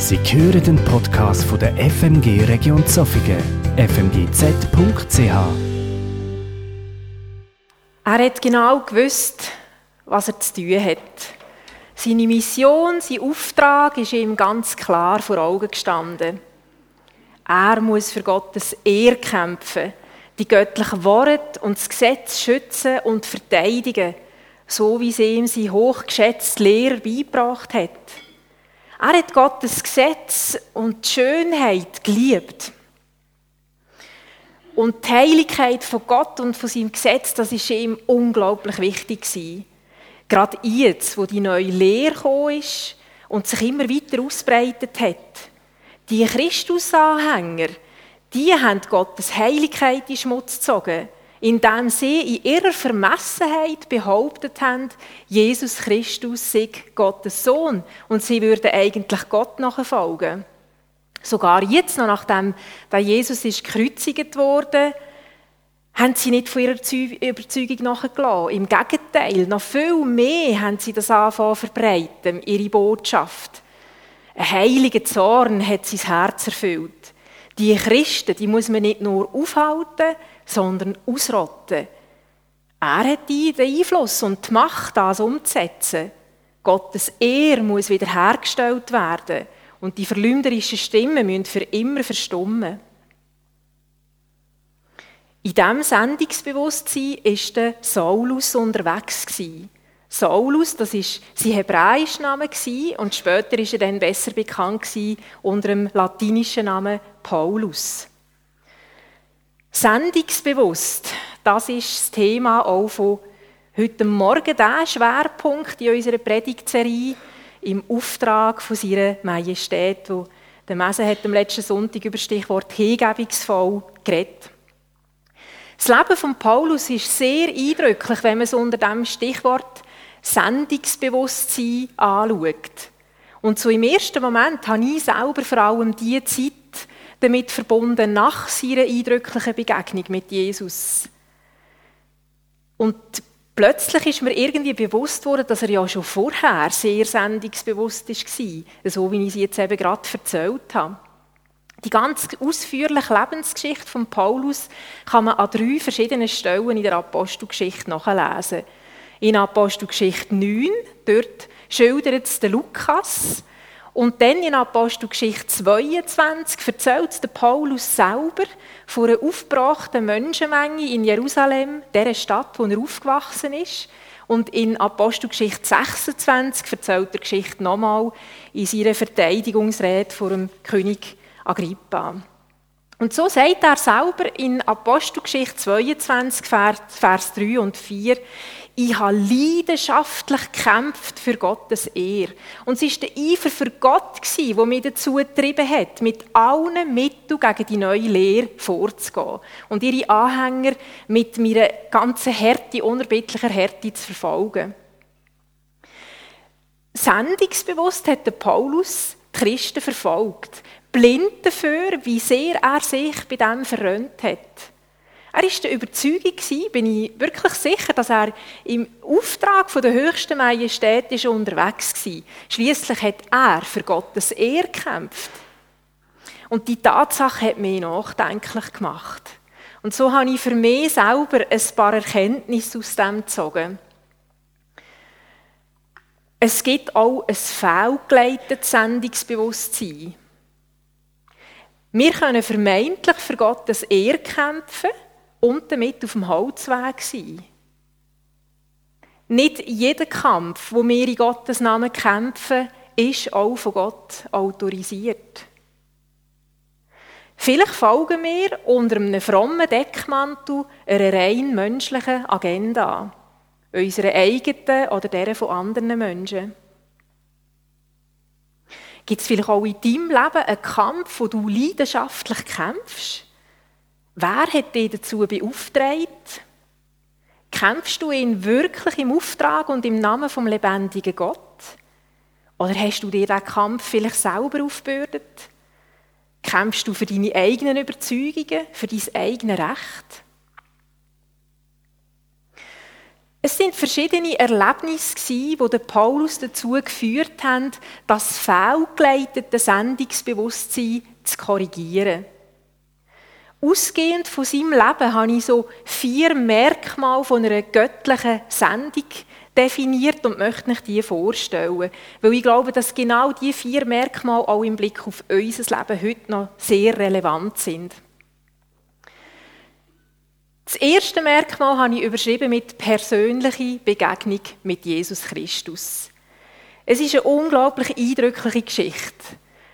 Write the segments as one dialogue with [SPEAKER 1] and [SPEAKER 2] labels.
[SPEAKER 1] Sie hören den Podcast von der FMG Region Zofingen, fmgz.ch.
[SPEAKER 2] Er hat genau gewusst, was er zu tun hat. Seine Mission, sein Auftrag ist ihm ganz klar vor Augen gestanden. Er muss für Gottes Ehr kämpfen, die göttlichen Worte und das Gesetz schützen und verteidigen, so wie sie ihm sein hochgeschätzter Lehrer beigebracht hat. Er hat Gottes Gesetz und die Schönheit geliebt. Und die Heiligkeit von Gott und von seinem Gesetz, das ist ihm unglaublich wichtig gewesen. Gerade jetzt, wo die neue Lehre gekommen ist und sich immer weiter ausbreitet hat. Die Christusanhänger, die haben Gottes Heiligkeit in Schmutz gezogen indem sie in ihrer Vermessenheit behauptet haben, Jesus Christus sei Gottes Sohn und sie würden eigentlich Gott nachfolgen. Sogar jetzt noch, nachdem Jesus gekreuzigt wurde, haben sie nicht von ihrer Überzeugung nachgelassen. Im Gegenteil, noch viel mehr haben sie das anfangen verbreiten, ihre Botschaft. Ein heiliger Zorn hat sein Herz erfüllt. Die Christen, die muss man nicht nur aufhalten, sondern ausrotten. Er hat den Einfluss und die Macht, das umzusetzen. Gottes Ehr muss wiederhergestellt werden und die verleumderischen Stimmen müssen für immer verstummen. In diesem Sendungsbewusstsein war der Saulus unterwegs. Saulus, das war sein hebräischer Name und später ist er dann besser bekannt unter dem latinischen Namen Paulus. Sendungsbewusst, das ist das Thema auch von heute Morgen, der Schwerpunkt in unserer Predigtserie im Auftrag von seiner Majestät, wo der Messe hat am letzten Sonntag über das Stichwort hingebungsvoll geredet. Das Leben von Paulus ist sehr eindrücklich, wenn man es unter dem Stichwort Sendungsbewusstsein anschaut. Und so im ersten Moment habe ich selber vor allem die Zeit damit verbunden nach seiner eindrücklichen Begegnung mit Jesus. Und plötzlich ist mir irgendwie bewusst worden, dass er ja schon vorher sehr sendungsbewusst war, so wie ich sie jetzt eben gerade erzählt habe. Die ganz ausführliche Lebensgeschichte von Paulus kann man an drei verschiedenen Stellen in der Apostelgeschichte nachlesen. In Apostelgeschichte 9, dort schildert es der Lukas, und dann in Apostelgeschichte 22 erzählt der Paulus selber von einer aufgebrachten Menschenmenge in Jerusalem, der Stadt, wo er aufgewachsen ist. Und in Apostelgeschichte 26 erzählt er Geschichte nochmal in seiner Verteidigungsrede vor dem König Agrippa. Und so sagt er selber in Apostelgeschichte 22, Vers 3 und 4, ich habe leidenschaftlich gekämpft für Gottes Ehre. Und es war der Eifer für Gott, der mich dazu getrieben hat, mit allen Mitteln gegen die neue Lehre vorzugehen und ihre Anhänger mit meiner ganzen Härte, unerbittlicher Härte zu verfolgen. Sendungsbewusst hat der Paulus die Christen verfolgt, blind dafür, wie sehr er sich bei dem verrönt hat. Er war der Überzeugung, bin ich wirklich sicher, dass er im Auftrag der höchsten Majestät unterwegs war. Schließlich hat er für Gottes Ehre gekämpft. Und die Tatsache hat mich nachdenklich gemacht. Und so habe ich für mich selber ein paar Erkenntnisse aus dem gezogen. Es gibt auch ein fehlgeleitetes Sendungsbewusstsein. Wir können vermeintlich für Gottes Ehre kämpfen, und damit auf dem Holzweg sein. Nicht jeder Kampf, wo wir in Gottes Namen kämpfen, ist auch von Gott autorisiert. Vielleicht folgen wir unter einem frommen Deckmantel einer rein menschlichen Agenda, unserer eigenen oder der von anderen Menschen. Gibt es vielleicht auch in deinem Leben einen Kampf, wo du leidenschaftlich kämpfst? Wer hat dich dazu beauftragt? Kämpfst du ihn wirklich im Auftrag und im Namen vom lebendigen Gott? Oder hast du dir diesen Kampf vielleicht selber aufgebürdet? Kämpfst du für deine eigenen Überzeugungen, für dein eigenes Recht? Es sind verschiedene Erlebnisse, die den Paulus dazu geführt haben, das fehlgeleitete Sendungsbewusstsein zu korrigieren. Ausgehend von seinem Leben habe ich so vier Merkmale von einer göttlichen Sendung definiert und möchte euch die vorstellen. Weil ich glaube, dass genau diese vier Merkmale auch im Blick auf unser Leben heute noch sehr relevant sind. Das erste Merkmal habe ich überschrieben mit persönliche Begegnung mit Jesus Christus. Es ist eine unglaublich eindrückliche Geschichte,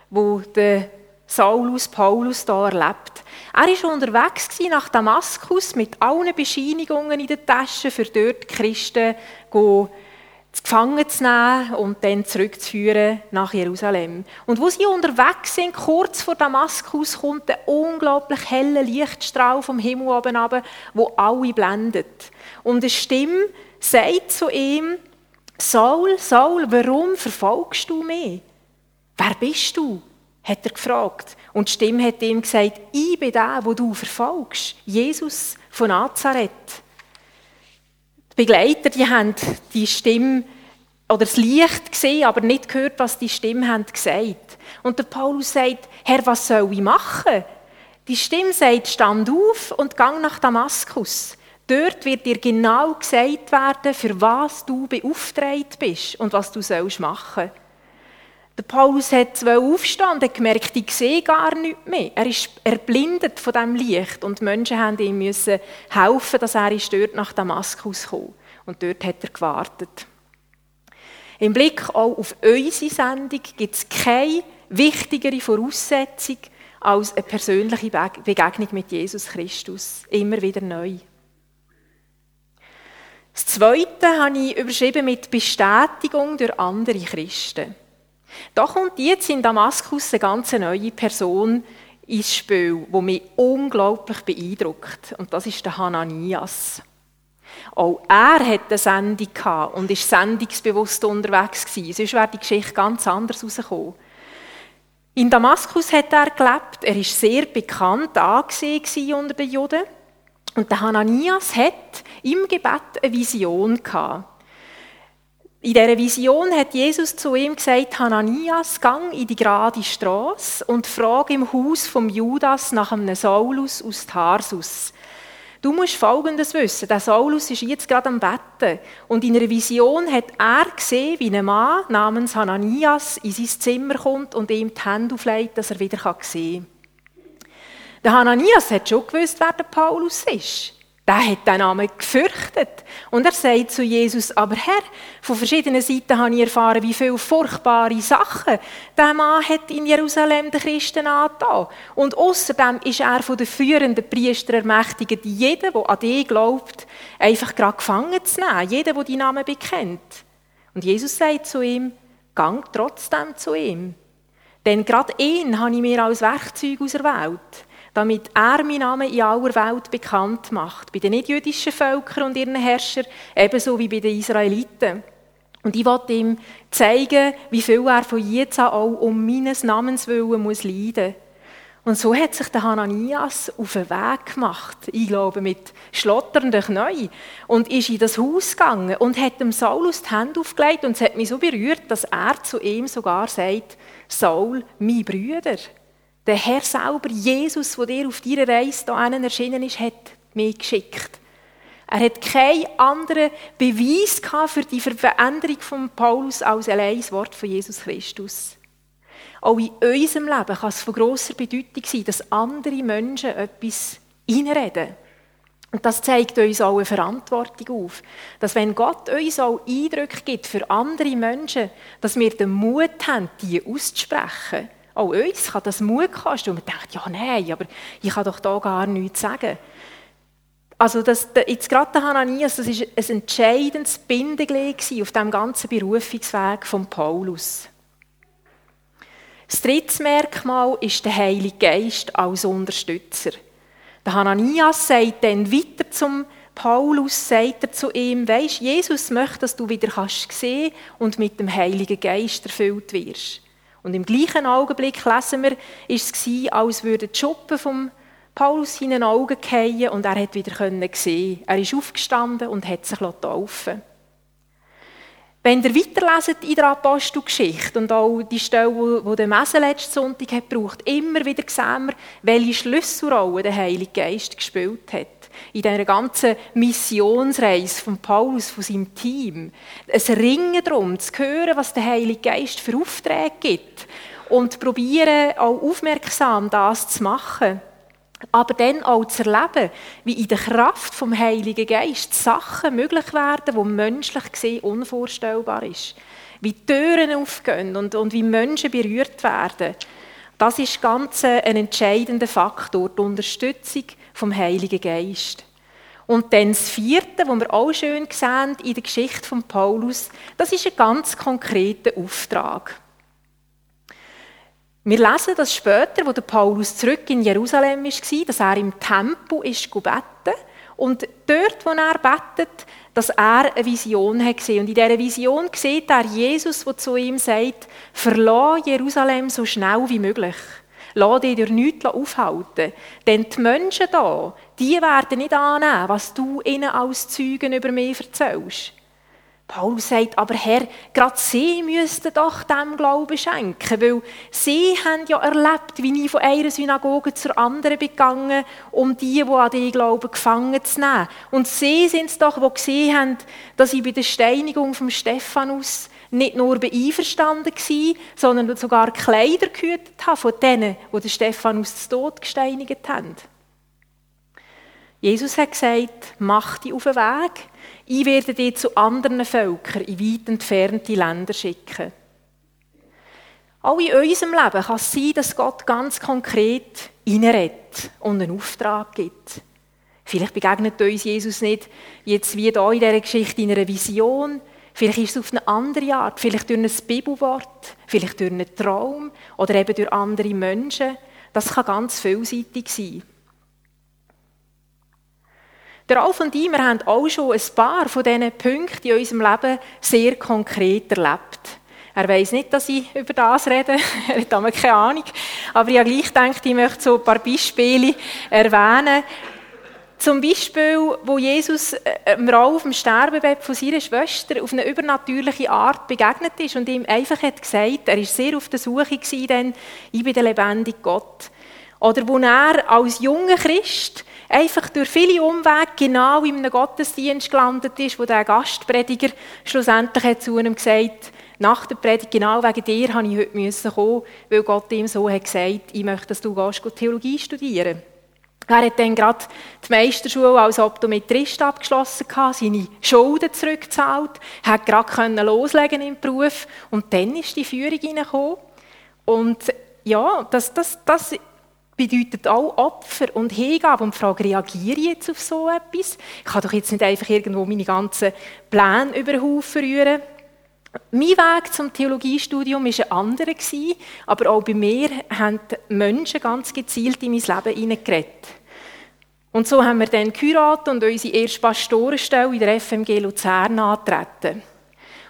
[SPEAKER 2] wo der Saulus Paulus da erlebt. Er war unterwegs nach Damaskus mit allen Bescheinigungen in der Tasche, für dort die Christen gefangen zu nehmen und dann zurückzuführen nach Jerusalem. Und wo sie unterwegs sind, kurz vor Damaskus, kommt ein unglaublich heller Lichtstrahl vom Himmel oben runter, wo alle blendet. Und eine Stimme sagt zu ihm, Saul, Saul, warum verfolgst du mich? Wer bist du? Hat er gefragt. Und die Stimme hat ihm gesagt, ich bin der, wo du verfolgst. Jesus von Nazareth. Die Begleiter, die haben die Stimme oder das Licht gesehen, aber nicht gehört, was die Stimme haben gesagt. Und der Paulus sagt, Herr, was soll ich machen? Die Stimme sagt, stand auf und gang nach Damaskus. Dort wird dir genau gesagt werden, für was du beauftragt bist und was du sollst machen sollst. Der Paulus hat aufstehen und hat gemerkt, ich sehe gar nichts mehr. Er ist erblindet von diesem Licht und die Menschen haben ihm müssen helfen, dass er dort nach Damaskus kommt. Und dort hat er gewartet. Im Blick auch auf unsere Sendung gibt es keine wichtigere Voraussetzung als eine persönliche Begegnung mit Jesus Christus. Immer wieder neu. Das Zweite habe ich überschrieben mit Bestätigung durch andere Christen. Da kommt jetzt in Damaskus eine ganz neue Person ins Spiel, die mich unglaublich beeindruckt. Und das ist der Hananias. Auch er hatte eine Sendung und war sendungsbewusst unterwegs. Sonst wäre die Geschichte ganz anders herausgekommen. In Damaskus hat er gelebt. Er war sehr bekannt angesehen unter den Juden. Und der Hananias hat im Gebet eine Vision gehabt. In dieser Vision hat Jesus zu ihm gesagt, Hananias, gang in die gerade Straße und frage im Haus vom Judas nach einem Saulus aus Tarsus. Du musst Folgendes wissen, der Saulus ist jetzt gerade am Betten und in einer Vision hat er gesehen, wie ein Mann namens Hananias in sein Zimmer kommt und ihm die Hände auflegt, dass er wieder sehen kann. Der Hananias hat schon gewusst, wer der Paulus ist. Der hat den Namen gefürchtet. Und er sagt zu Jesus, aber Herr, von verschiedenen Seiten habe ich erfahren, wie viele furchtbare Sachen der Mann hat in Jerusalem den Christen angetan. Und außerdem ist er von den führenden Priestern ermächtigt, jeden, der an dich glaubt, einfach gerade gefangen zu nehmen. Jeden, der die Namen bekennt. Und Jesus sagt zu ihm, gang trotzdem zu ihm. Denn gerade ihn habe ich mir als Werkzeug auserwählt damit er meinen Namen in aller Welt bekannt macht. Bei den nichtjüdischen Völkern und ihren Herrschern, ebenso wie bei den Israeliten. Und ich wollte ihm zeigen, wie viel er von jetzt an auch um meines Namens willen muss leiden. Und so hat sich der Hananias auf den Weg gemacht, ich glaube mit schlotternden Knien, und ist in das Haus gegangen und hat dem Saulus die Hände aufgelegt und es hat mich so berührt, dass er zu ihm sogar sagt, Saul, mein Brüder. Der Herr selber, Jesus, der dir auf deiner Reise hier erschienen ist, hat mich geschickt. Er hat keinen anderen Beweis für die Veränderung von Paulus als allein das Wort von Jesus Christus. Auch in unserem Leben kann es von grosser Bedeutung sein, dass andere Menschen etwas einreden. Und das zeigt uns auch eine Verantwortung auf. Dass wenn Gott uns auch Eindrücke gibt für andere Menschen, dass wir den Mut haben, die auszusprechen. Auch uns kann das Mut kosten. Und man denkt, ja, nein, aber ich kann doch da gar nichts sagen. Also das, jetzt gerade der Hananias, das war ein entscheidendes Bindeglied auf dem ganzen Berufungsweg von Paulus. Das dritte Merkmal ist der Heilige Geist als Unterstützer. Der Hananias sagt dann weiter zum Paulus, sagt er zu ihm, weisst, Jesus möchte, dass du wieder kannst sehen und mit dem Heiligen Geist erfüllt wirst. Und im gleichen Augenblick lesen wir, ist es als würden die Schuppen vom Paulus seinen Augen gefallen und er hat wieder sehen. Er ist aufgestanden und hat sich taufen Wenn ihr weiterleset in der Apostelgeschichte und auch die Stelle, die der Messe letzten Sonntag hat gebraucht, immer wieder sehen wir, welche Schlüsselrolle der Heilige Geist gespielt hat. In dieser ganzen Missionsreise von Paulus, von seinem Team. Es Ringen darum, zu hören, was der Heilige Geist für Aufträge gibt. Und probieren, auch aufmerksam das zu machen aber dann auch zu erleben, wie in der Kraft vom Heiligen Geist Sachen möglich werden, die menschlich gesehen unvorstellbar ist. Wie Türen aufgehen und, und wie Menschen berührt werden. Das ist ganz ein entscheidender Faktor, die Unterstützung vom Heiligen Geist. Und dann das Vierte, was wir auch schön sehen in der Geschichte von Paulus, das ist ein ganz konkreter Auftrag. Wir lesen das später, wo der Paulus zurück in Jerusalem war, dass er im Tempel ist beten und dort, wo er betet, dass er eine Vision hat gesehen. Und in dieser Vision sieht er Jesus, der zu ihm sagt, verlass Jerusalem so schnell wie möglich. Lass dich durch nichts aufhalten. Denn die Menschen da, die werden nicht annehmen, was du ihnen als Zeugen über mich erzählst. Paulus sagt, aber Herr, gerade Sie müssten doch dem Glauben schenken, weil Sie haben ja erlebt, wie ich von einer Synagoge zur anderen begangen, um die, die an die glauben, gefangen zu nehmen. Und Sie sind es doch, die gesehen haben, dass ich bei der Steinigung von Stephanus nicht nur beeinverstanden war, sondern sogar Kleider gehütet habe von denen, die den Stephanus zu Tod gesteinigt haben. Jesus hat gesagt, mach dich auf den Weg, ich werde dich zu anderen Völkern in weit entfernte Länder schicken. Auch in unserem Leben kann es sein, dass Gott ganz konkret reinredet und einen Auftrag gibt. Vielleicht begegnet uns Jesus nicht jetzt wie hier in dieser Geschichte in einer Vision. Vielleicht ist es auf eine andere Art. Vielleicht durch ein Bibelwort, vielleicht durch einen Traum oder eben durch andere Menschen. Das kann ganz vielseitig sein. Der Ralf und ich, wir haben auch schon ein paar von diesen Punkten in unserem Leben sehr konkret erlebt. Er weiß nicht, dass ich über das rede, er hat aber keine Ahnung. Aber ich habe gleich gedacht, ich möchte so ein paar Beispiele erwähnen. Zum Beispiel, wo Jesus äh, Ralf im Sterbebett von seiner Schwester auf eine übernatürliche Art begegnet ist und ihm einfach hat gesagt, er ist sehr auf der Suche denn ich bin der lebendige Gott. Oder wo er als junger Christ einfach durch viele Umwege genau in einem Gottesdienst gelandet ist, wo der Gastprediger schlussendlich hat zu ihm gesagt nach der Predigt, genau wegen dir habe ich heute kommen, weil Gott ihm so hat gesagt, ich möchte, dass du gehst, Theologie studieren er hat dann gerade die Meisterschule als Optometrist abgeschlossen, seine Schulden zurückgezahlt, hat gerade loslegen im Beruf und dann ist die Führung hineingekommen. Und ja, das, das, das bedeutet auch Opfer und Hingabe und die Frage, reagiere ich jetzt auf so etwas? Ich kann doch jetzt nicht einfach irgendwo meine ganzen Pläne über den Haufen rühren. Mein Weg zum Theologiestudium war ein anderer, aber auch bei mir haben Menschen ganz gezielt in mein Leben hineingeredet. Und so haben wir dann geheiratet und unsere erste Pastorenstelle in der FMG Luzern angetreten.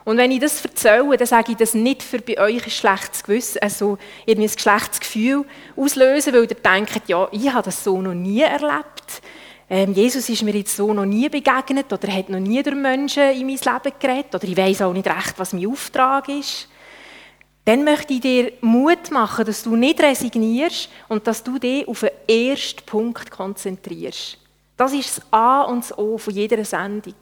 [SPEAKER 2] Und wenn ich das erzähle, dann sage ich das nicht für bei euch ein schlechtes Gewissen, also irgendwie ein schlechtes Gefühl auslösen, weil ihr denkt, ja, ich habe das so noch nie erlebt. Ähm, Jesus ist mir jetzt so noch nie begegnet oder hat noch nie durch Menschen in mein Leben geredet oder ich weiß auch nicht recht, was mein Auftrag ist. Dann möchte ich dir Mut machen, dass du nicht resignierst und dass du dich auf den ersten Punkt konzentrierst. Das ist das A und das O von jeder Sendung.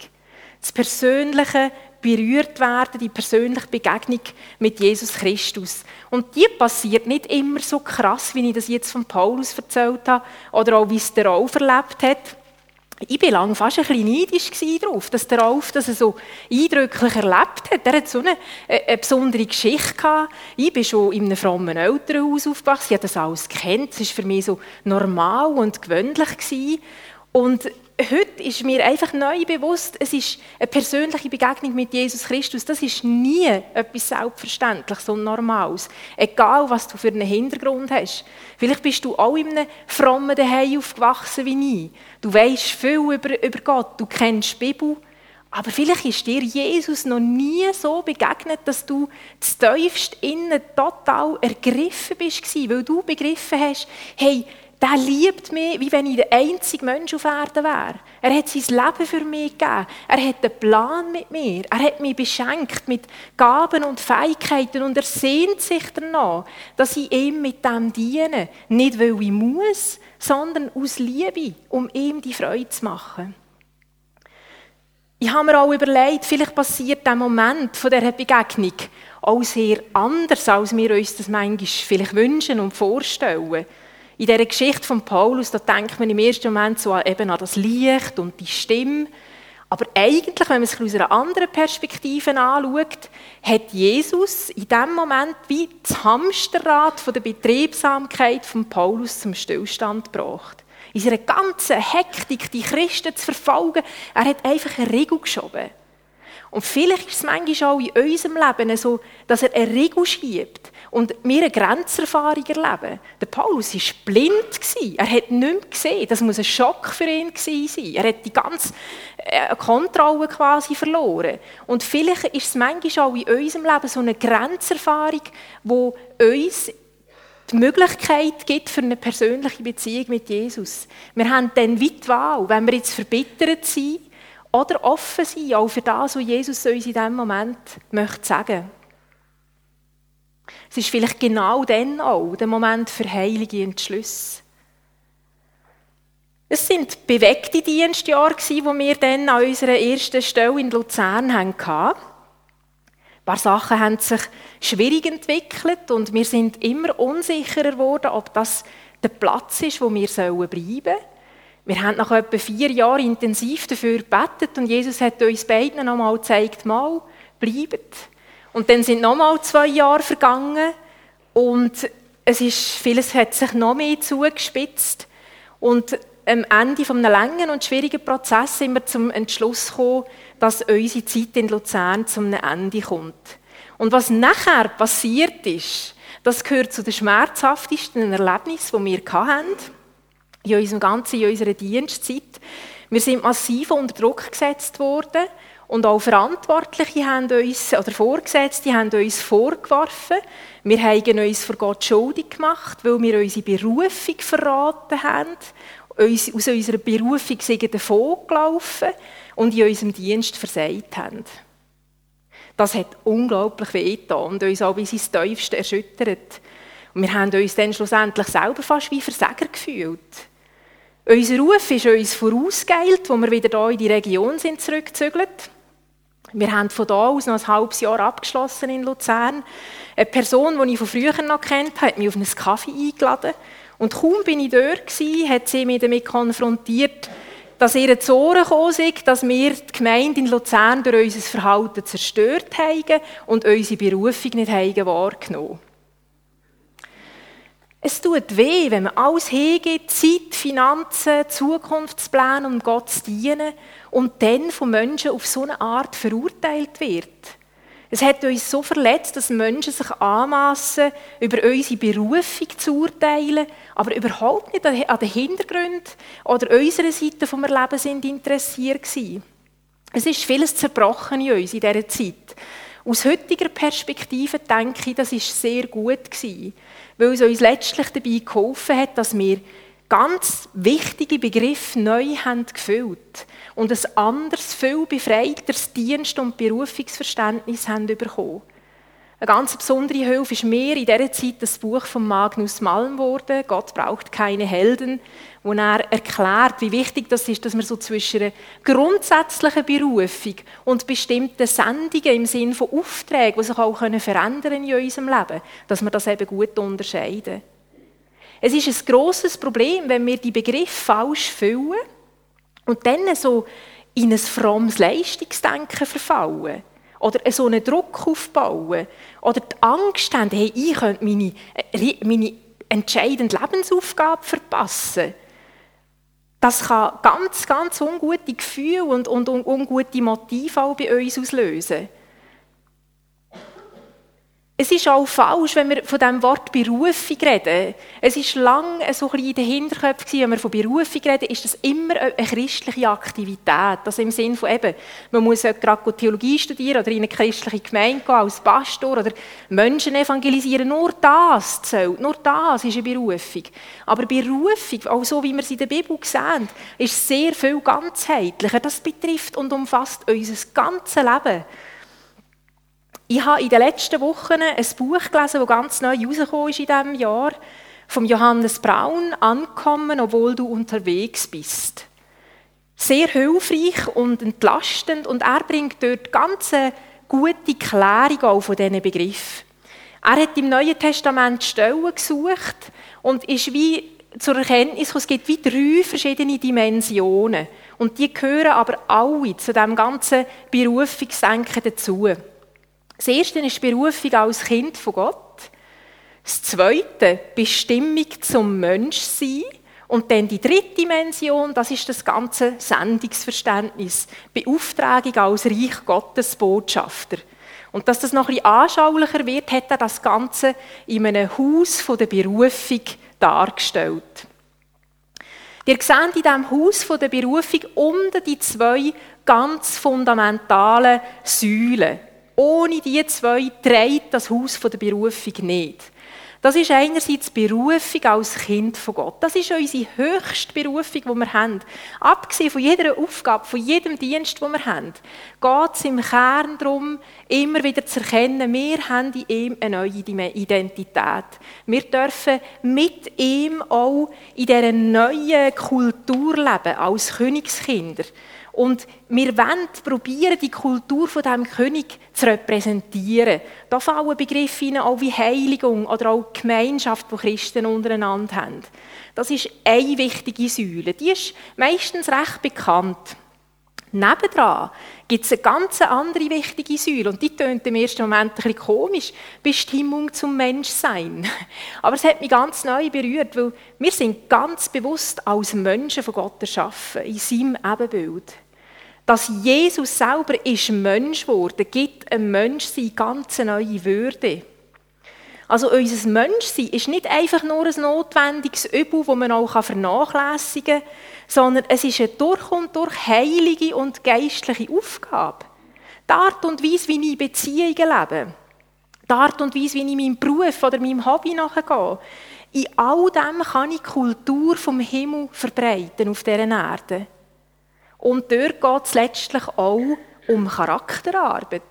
[SPEAKER 2] Das persönliche berührt werden, die persönliche Begegnung mit Jesus Christus. Und die passiert nicht immer so krass, wie ich das jetzt von Paulus erzählt habe, oder auch wie es der Rolf erlebt hat. Ich war lange fast ein bisschen neidisch darauf, dass der Rolf das so eindrücklich erlebt hat. Er hat so eine, eine besondere Geschichte gehabt. Ich bin schon in einem frommen Elternhaus aufgewachsen. Ich habe das alles kennt. Es war für mich so normal und gewöhnlich. Gewesen. Und heute ist mir einfach neu bewusst, es ist eine persönliche Begegnung mit Jesus Christus. Das ist nie etwas Selbstverständliches und Normales. Egal, was du für einen Hintergrund hast. Vielleicht bist du auch in einem frommen Daheim aufgewachsen wie ich. Du weißt viel über, über Gott, du kennst die Bibel. Aber vielleicht ist dir Jesus noch nie so begegnet, dass du tiefst innen total ergriffen bist, weil du begriffen hast, hey, der liebt mich, wie wenn ich der einzige Mensch auf Erden wäre. Er hat sein Leben für mich gegeben. Er hat einen Plan mit mir. Er hat mich beschenkt mit Gaben und Fähigkeiten und er sehnt sich danach, dass ich ihm mit dem diene. Nicht, weil ich muss, sondern aus Liebe, um ihm die Freude zu machen. Ich habe mir auch überlegt, vielleicht passiert der Moment von dieser Begegnung auch sehr anders, als wir uns das manchmal vielleicht wünschen und vorstellen. In dieser Geschichte von Paulus, da denkt man im ersten Moment so eben an das Licht und die Stimme. Aber eigentlich, wenn man es aus einer anderen Perspektive anschaut, hat Jesus in diesem Moment wie das Hamsterrad von der Betriebsamkeit von Paulus zum Stillstand gebracht. In seiner ganzen Hektik, die Christen zu verfolgen, er hat einfach eine Regel geschoben. Und vielleicht ist es manchmal auch in unserem Leben so, dass er eine Regel schiebt und wir eine Grenzerfahrung erleben. Der Paulus war blind. Er hat nichts gesehen. Das muss ein Schock für ihn sein. Er hat die ganze äh, Kontrolle quasi verloren. Und vielleicht ist es manchmal auch in unserem Leben so eine Grenzerfahrung, wo uns die Möglichkeit gibt für eine persönliche Beziehung mit Jesus. Wir haben dann weit Wahl, wenn wir jetzt verbittert sind oder offen sind, auch für das, was Jesus uns in diesem Moment möchte sagen Es ist vielleicht genau dann auch der Moment für heilige Entschlüsse. Es sind bewegte Dienstjahre, die wir dann an unserer ersten Stelle in Luzern hatten. Ein paar Sachen haben sich schwierig entwickelt und wir sind immer unsicherer geworden, ob das der Platz ist, wo wir bleiben sollen. Wir haben nach etwa vier Jahren intensiv dafür gebetet und Jesus hat uns beiden nochmal gezeigt, mal, bleibt. Und dann sind nochmal zwei Jahre vergangen und es ist, vieles hat sich noch mehr zugespitzt. Und am Ende von einem langen und schwierigen Prozess sind wir zum Entschluss gekommen, dass unsere Zeit in Luzern zum Ende kommt. Und was nachher passiert ist, das gehört zu den schmerzhaftesten Erlebnissen, die wir hatten in unserem ganzen, in unserer Dienstzeit. Wir sind massiv unter Druck gesetzt worden und auch Verantwortliche haben uns, oder Vorgesetzte haben uns vorgeworfen, wir haben uns vor Gott schuldig gemacht, weil wir unsere Berufung verraten haben, aus unserer Berufung sind davon gelaufen und in unserem Dienst versagt haben. Das hat unglaublich wehgetan und uns auch bis ins Tiefste erschüttert. Und wir haben uns dann schlussendlich selber fast wie Versager gefühlt. Unser Ruf ist uns vorausgeeilt, wo wir wieder hier in die Region sind zurückgezügelt. Wir haben von da aus noch ein halbes Jahr abgeschlossen in Luzern. Eine Person, die ich von früher noch kennt, hat mich auf einen Kaffee eingeladen. Und kaum bin ich dort hat sie mich damit konfrontiert, dass ihr zu Ohren dass wir die Gemeinde in Luzern durch unser Verhalten zerstört haben und unsere Berufung nicht haben wahrgenommen es tut weh, wenn man alles hingibt, Zeit, Finanzen, Zukunftspläne, um Gott zu dienen und dann von Menschen auf so eine Art verurteilt wird. Es hat uns so verletzt, dass Menschen sich anmassen, über unsere Berufung zu urteilen, aber überhaupt nicht an den Hintergründen oder unserer Seite vom Erleben sind interessiert gewesen. Es ist vieles zerbrochen in uns in dieser Zeit. Aus heutiger Perspektive denke ich, das ist sehr gut gewesen weil es uns letztlich dabei geholfen hat, dass wir ganz wichtige Begriffe neu haben gefüllt und ein anderes, viel befreiteres Dienst- und Berufungsverständnis haben bekommen. Eine ganz besondere Hilfe ist mir in dieser Zeit das Buch von Magnus Malm geworden, Gott braucht keine Helden, wo er erklärt, wie wichtig das ist, dass man so zwischen einer grundsätzlichen Berufung und bestimmten Sendungen im Sinne von Aufträgen, die sich auch verändern können in unserem Leben, dass wir das eben gut unterscheiden. Es ist ein grosses Problem, wenn wir die Begriffe falsch füllen und dann so in ein frommes Leistungsdenken verfallen oder so einen Druck aufbauen oder die Angst haben, hey, ich könnte meine, äh, meine entscheidende Lebensaufgabe verpassen. Das kann ganz, ganz ungute Gefühle und, und, und ungute Motive auch bei uns auslösen. Es ist auch falsch, wenn wir von dem Wort Berufung reden. Es ist lange so ein in den Hinterköpfen, wenn wir von Berufung reden, ist das immer eine christliche Aktivität. Also im Sinne von eben, man muss gerade Theologie studieren oder in eine christliche Gemeinde gehen als Pastor oder Menschen evangelisieren. Nur das zählt. Nur das ist eine Berufung. Aber Berufung, auch so wie wir sie in der Bibel sehen, ist sehr viel ganzheitlicher. Das betrifft und umfasst unser ganzes Leben. Ich habe in den letzten Wochen ein Buch gelesen, das ganz neu rausgekommen ist in diesem Jahr, von Johannes Braun, «Ankommen, obwohl du unterwegs bist». Sehr hilfreich und entlastend und er bringt dort ganz gute Klärung auch von diesen Begriffen. Er hat im Neuen Testament Stellen gesucht und ist wie zur Erkenntnis es gibt wie drei verschiedene Dimensionen. Und die gehören aber alle zu diesem ganzen Berufungsdenken dazu. Das erste ist Berufung als Kind von Gott. Das zweite, Bestimmung zum Menschsein. Und dann die dritte Dimension, das ist das ganze Sendungsverständnis. Beauftragung als Reich Gottes Botschafter. Und dass das noch ein bisschen anschaulicher wird, hat er das Ganze in einem Haus der Berufung dargestellt. Ihr seht in diesem Haus der Berufung unten die zwei ganz fundamentalen Säulen. Ohne die zwei trägt das Haus der Berufung nicht. Das ist einerseits die Berufung als Kind von Gott. Das ist unsere höchste Berufung, die wir haben. Abgesehen von jeder Aufgabe, von jedem Dienst, den wir haben, geht es im Kern darum, immer wieder zu erkennen, wir haben in ihm eine neue Identität. Wir dürfen mit ihm auch in dieser neuen Kultur leben, als Königskinder. Und wir wollen probieren, die Kultur von diesem König zu repräsentieren. Da fallen Begriffe hinein, auch wie Heiligung oder auch Gemeinschaft, die Christen untereinander haben. Das ist eine wichtige Säule. Die ist meistens recht bekannt. Nebendran gibt es eine ganz andere wichtige Säule und die tönt im ersten Moment ein bisschen komisch. Bestimmung zum Menschsein. Aber es hat mich ganz neu berührt, weil wir sind ganz bewusst als Menschen von Gott erschaffen, in seinem Ebenbild. Dass Jesus selber ist Mensch wurde, gibt einem Menschsein ganz neue Würde. Also unser Menschsein ist nicht einfach nur ein notwendiges Übel, das man auch vernachlässigen kann, sondern es ist eine durch und durch heilige und geistliche Aufgabe. Die Art und Weise, wie ich Beziehungen lebe, die Art und Weise, wie ich meinem Beruf oder meinem Hobby nachgehe, in all dem kann ich die Kultur vom Himmel verbreiten auf dieser Erde. Und dort geht es letztlich auch um Charakterarbeit.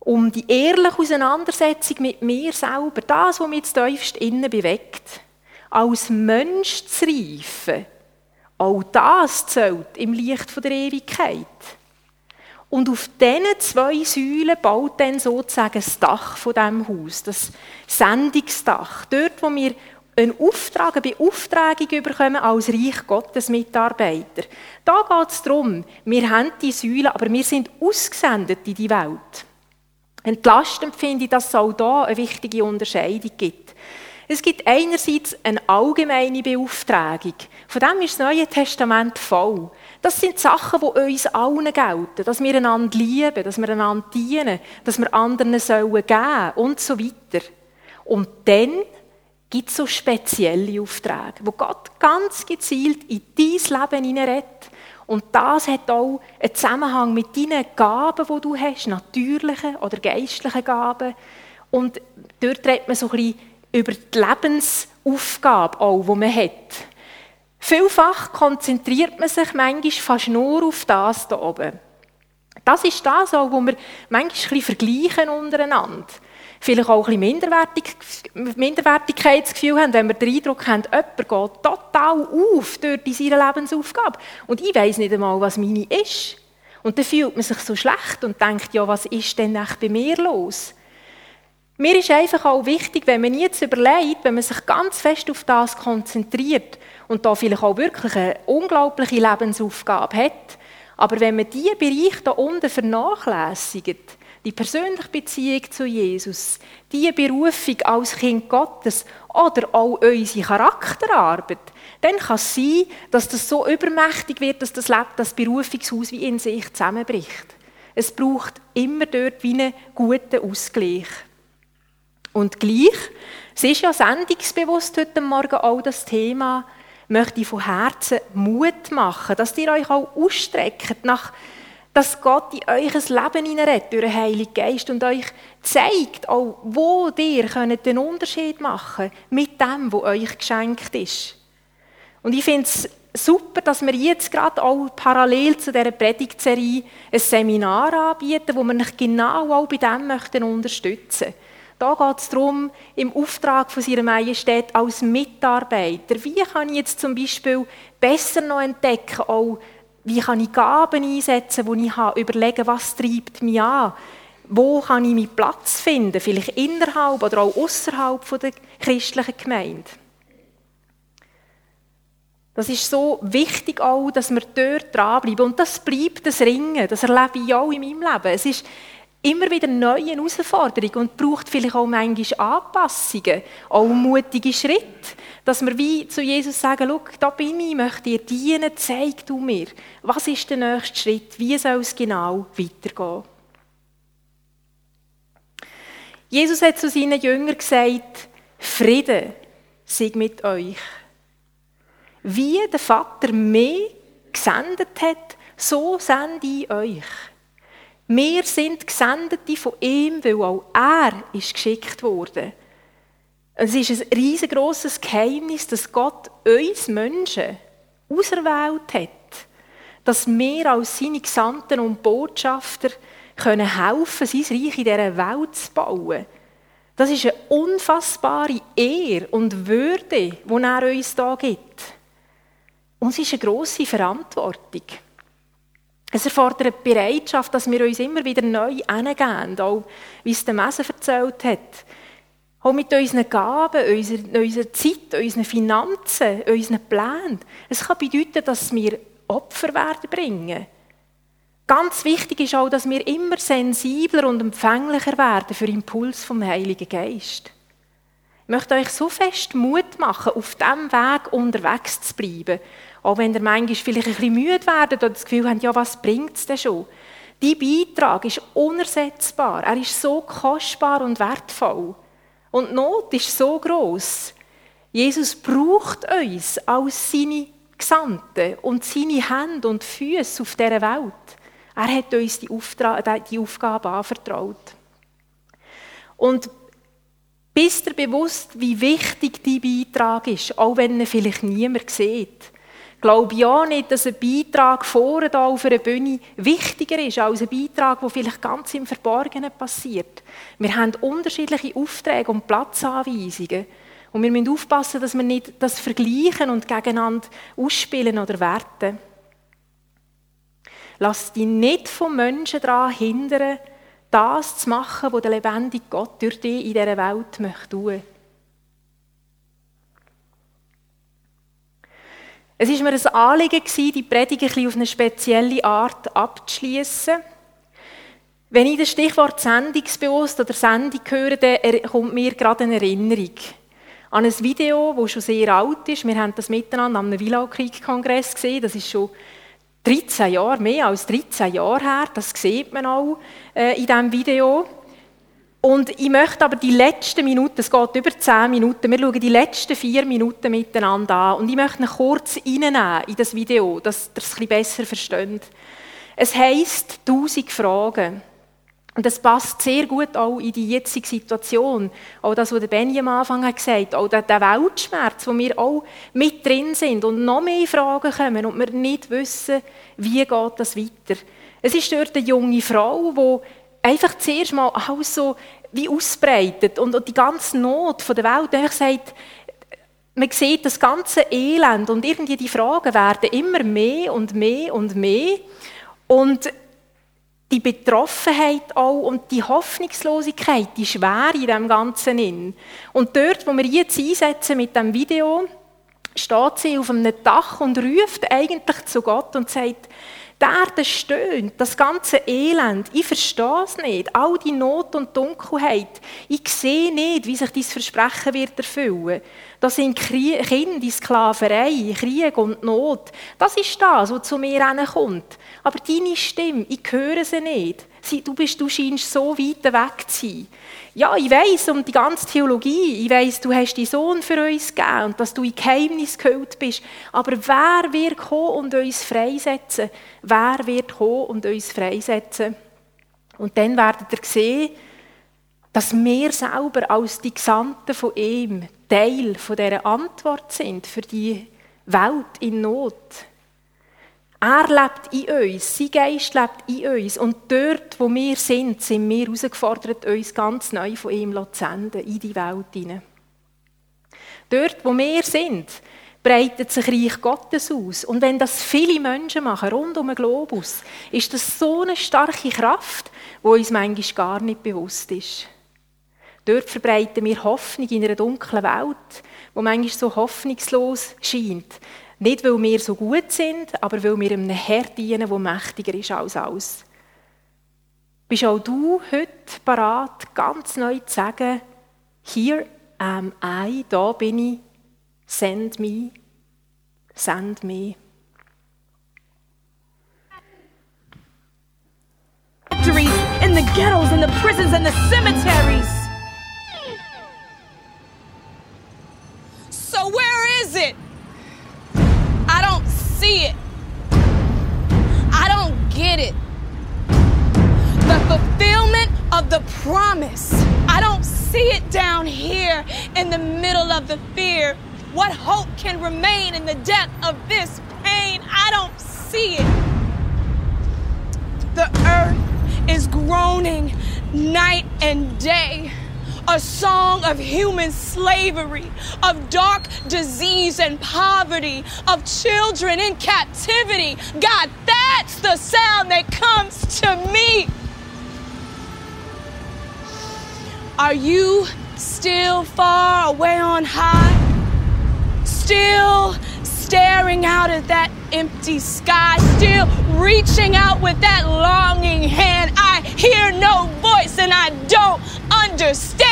[SPEAKER 2] Um die ehrliche Auseinandersetzung mit mir selber, das, was mich jetzt tiefst innen bewegt als Mensch zu reifen, auch das zählt im Licht der Ewigkeit. Und auf diesen zwei Säulen baut dann sozusagen das Dach von diesem Haus, das Sendungsdach. Dort, wo wir einen Auftrag, eine Beauftragung bekommen als Reich Gottes Mitarbeiter. Da geht es darum, wir haben die Säulen, aber wir sind ausgesendet in die Welt. Entlastend finde ich, dass es auch hier eine wichtige Unterscheidung gibt. Es gibt einerseits eine allgemeine Beauftragung. Von dem ist das Neue Testament voll. Das sind Sachen, die uns allen gelten. Dass wir einander lieben, dass wir einander dienen, dass wir anderen sollen geben und so weiter. Und dann gibt so spezielle Aufträge, wo Gott ganz gezielt in dein Leben hineinredet. Und das hat auch einen Zusammenhang mit deinen Gaben, die du hast, natürlichen oder geistlichen Gaben. Und dort redet man so ein bisschen über die Lebensaufgabe auch, die man hat. Vielfach konzentriert man sich manchmal fast nur auf das hier oben. Das ist das auch, wo wir manchmal ein bisschen vergleichen untereinander. Vielleicht auch ein bisschen Minderwertig Minderwertigkeitsgefühl haben, wenn wir den Eindruck haben, jemand geht total auf durch seine Lebensaufgabe. Und ich weiß nicht einmal, was meine ist. Und dann fühlt man sich so schlecht und denkt, ja, was ist denn echt bei mir los? Mir ist einfach auch wichtig, wenn man jetzt überlegt, wenn man sich ganz fest auf das konzentriert und da vielleicht auch wirklich eine unglaubliche Lebensaufgabe hat, aber wenn man diese Bereiche da unten vernachlässigt, die persönliche Beziehung zu Jesus, die Berufung als Kind Gottes oder auch unsere Charakterarbeit, dann kann es sein, dass das so übermächtig wird, dass das, das Berufungshaus wie in sich zusammenbricht. Es braucht immer dort wie einen guten Ausgleich. Und gleich, es ist ja sendungsbewusst heute Morgen auch das Thema, möchte ich von Herzen Mut machen, dass ihr euch auch ausstreckt nach dass Gott in ein Leben hineinredet durch den Heiligen Geist und euch zeigt, auch wo ihr könnt den Unterschied machen mit dem, was euch geschenkt ist. Und ich finde es super, dass wir jetzt gerade auch parallel zu dieser Predigtserie ein Seminar anbieten, wo wir euch genau auch bei dem möchten unterstützen möchten. Da geht es darum, im Auftrag von Ihrer Majestät als Mitarbeiter, wie kann ich jetzt zum Beispiel besser noch entdecken, auch wie kann ich Gaben einsetzen, die ich habe, überlegen, was treibt mich an, wo kann ich meinen Platz finden, vielleicht innerhalb oder auch außerhalb der christlichen Gemeinde. Das ist so wichtig auch, dass wir dort dranbleiben. Und das bleibt das Ringen. Das erlebe ich auch in meinem Leben. Es ist immer wieder neue Herausforderungen und braucht vielleicht auch manchmal Anpassungen, auch mutige Schritte, dass wir wie zu Jesus sagen, schau, da bin ich, möchte dir dienen, zeig du mir, was ist der nächste Schritt, wie soll es genau weitergehen. Jesus hat zu seinen Jüngern gesagt, Friede sei mit euch. Wie der Vater mich gesendet hat, so sende ich euch. Wir sind Gesendete von ihm, weil auch er ist geschickt wurde. Es ist ein riesengroßes Geheimnis, dass Gott uns Menschen auserwählt hat, dass wir als seine Gesandten und Botschafter können helfen, sein Reich in dieser Welt zu bauen. Das ist eine unfassbare Ehre und Würde, die er uns da gibt. Und es ist eine grosse Verantwortung. Es erfordert Bereitschaft, dass wir uns immer wieder neu hingeben, auch wie es der Messe erzählt hat. Auch mit unseren Gaben, unserer, unserer Zeit, unseren Finanzen, unseren Plänen. Es kann bedeuten, dass wir Opfer werden bringen. Ganz wichtig ist auch, dass wir immer sensibler und empfänglicher werden für Impuls vom Heiligen Geist. Ich möchte euch so fest Mut machen, auf diesem Weg unterwegs zu bleiben auch wenn ihr manchmal vielleicht ein bisschen müde werdet oder das Gefühl habt, ja, was bringt es denn schon? Dein Beitrag ist unersetzbar. Er ist so kostbar und wertvoll. Und die Not ist so groß. Jesus braucht uns als seine Gesandten und seine Hände und Füße auf dieser Welt. Er hat uns die, Auftrag, die Aufgabe anvertraut. Und bist dir bewusst, wie wichtig dein Beitrag ist, auch wenn ihn vielleicht niemand sieht glaube ich auch nicht, dass ein Beitrag vorne da auf einer Bühne wichtiger ist als ein Beitrag, der vielleicht ganz im Verborgenen passiert. Wir haben unterschiedliche Aufträge und Platzanweisungen. Und wir müssen aufpassen, dass wir nicht das vergleichen und gegeneinander ausspielen oder werten. Lass dich nicht von Menschen daran hindern, das zu machen, was der lebendige Gott durch dich in dieser Welt möchte tun. Es war mir ein Anliegen, die Predigt ein auf eine spezielle Art abzuschließen. Wenn ich das Stichwort sendungsbewusst oder Sendung höre, dann kommt mir gerade eine Erinnerung an ein Video, das schon sehr alt ist. Wir haben das miteinander am Willow Creek Kongress gesehen. Das ist schon 13 Jahre, mehr als 13 Jahre her. Das sieht man auch äh, in diesem Video. Und ich möchte aber die letzten Minuten, es geht über zehn Minuten, wir schauen die letzten vier Minuten miteinander an. Und ich möchte ihn kurz reinnehmen in das Video, dass ihr es ein bisschen besser versteht. Es heisst «Tausend Fragen». Und das passt sehr gut auch in die jetzige Situation. Auch das, was Benny am Anfang hat gesagt auch der, der Weltschmerz, wo wir auch mit drin sind und noch mehr Fragen kommen und wir nicht wissen, wie geht das weiter. Es ist dort eine junge Frau, die einfach zuerst mal alles so wie ausbreitet und, die ganze Not der Welt einfach sagt, man sieht das ganze Elend und irgendwie die Fragen werden immer mehr und mehr und mehr und die Betroffenheit auch und die Hoffnungslosigkeit, die Schwere in dem Ganzen in. Und dort, wo wir jetzt einsetzen mit dem Video, steht sie auf einem Dach und ruft eigentlich zu Gott und sagt, Die Erde stöhnt, das ganze Elend. Ich verstehe es nicht. All die Not und Dunkelheit. Ich sehe nicht, wie sich dieses Versprechen wird erfüllen. Das sind Kinder in Sklaverei, Krieg und Not. Das ist das, was zu mir kommt. Aber deine Stimme, ich höre sie nicht. Du, bist, du scheinst so weit weg zu sein. Ja, ich weiß um die ganze Theologie. Ich weiß, du hast deinen Sohn für uns gegeben und dass du in Geheimnis gehüllt bist. Aber wer wird kommen und uns freisetzen? Wer wird kommen und uns freisetzen? Und dann werdet ihr sehen, dass wir selber als die Gesandten von ihm Teil von dieser Antwort sind für die Welt in Not. Er lebt in uns, sein Geist lebt in uns. Und dort, wo wir sind, sind wir herausgefordert, uns ganz neu von ihm zu senden, in die Welt hinein. Dort, wo wir sind, breitet sich Reich Gottes aus. Und wenn das viele Menschen machen, rund um den Globus, ist das so eine starke Kraft, die uns manchmal gar nicht bewusst ist. Dort verbreiten wir Hoffnung in einer dunklen Welt, wo manchmal so hoffnungslos scheint. Nicht, weil wir so gut sind, aber weil wir einem Herr dienen, der mächtiger ist als alles. Bist auch du heute parat, ganz neu zu sagen, hier am I, da bin ich, send me, send me.
[SPEAKER 3] In the ghettos and the prisons and the cemeteries. So where is it? See it. I don't get it. The fulfillment of the promise. I don't see it down here in the middle of the fear. What hope can remain in the depth of this pain? I don't see it. The earth is groaning night and day a song of human slavery, of dark disease and poverty, of children in captivity. God, that's the sound that comes to me. Are you still far away on high? Still staring out at that empty sky, still reaching out with that longing hand. I hear no voice and I don't understand.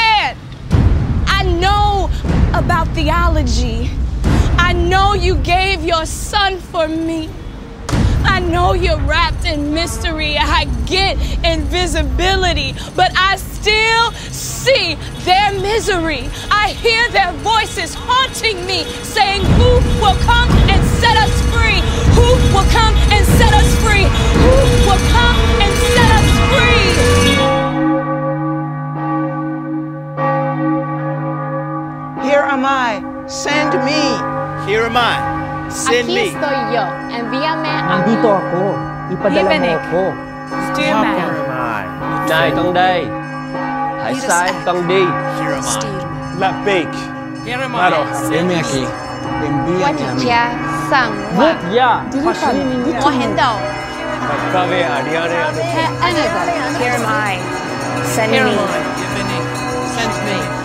[SPEAKER 3] I know about theology. I know you gave your son for me. I know you're wrapped in mystery. I get invisibility, but I still see their misery. I hear their voices haunting me, saying, Who will come and set us free? Who will come and set us free? Who will come and set us free?
[SPEAKER 4] am I? Send me.
[SPEAKER 5] Here am I. Send
[SPEAKER 6] Aquí
[SPEAKER 5] me.
[SPEAKER 6] estoy yo. Envíame a
[SPEAKER 7] Nandito
[SPEAKER 6] mí.
[SPEAKER 7] ako. Ipadala mo ako.
[SPEAKER 5] Stillman.
[SPEAKER 8] Này con đây. Hãy sai con đi.
[SPEAKER 5] Here am I.
[SPEAKER 9] La Bake.
[SPEAKER 5] Here am I.
[SPEAKER 7] Claro, venme aquí. Envíame a mí.
[SPEAKER 8] Sang.
[SPEAKER 6] Vot ya. Mohindo.
[SPEAKER 9] Kave
[SPEAKER 6] Ariane. Another.
[SPEAKER 2] Here am I. Send me.
[SPEAKER 5] Send me.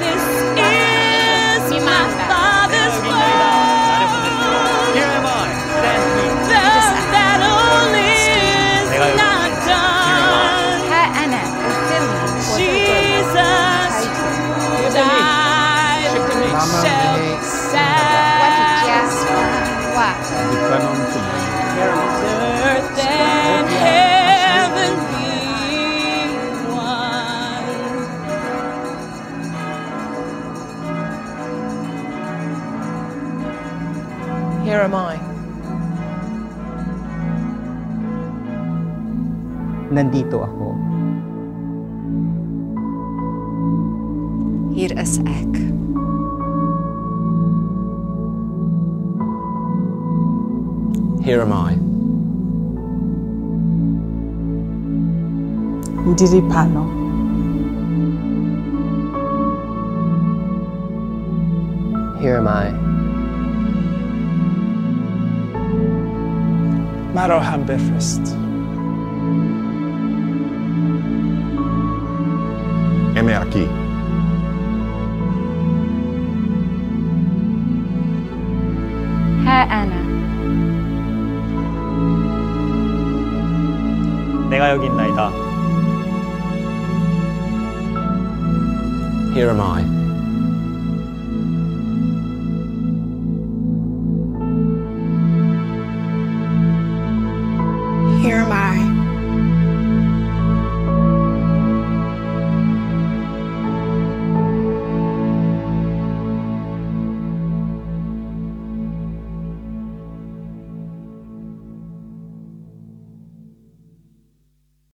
[SPEAKER 4] Here am I.
[SPEAKER 7] Nandito ako.
[SPEAKER 6] hier is ek
[SPEAKER 8] Here am I
[SPEAKER 4] Ndiri pano.
[SPEAKER 8] Here am I
[SPEAKER 9] Maroham Bifrost.
[SPEAKER 10] Heme aquí.
[SPEAKER 6] ها أنا
[SPEAKER 11] 여긴나이다.
[SPEAKER 12] Here am I.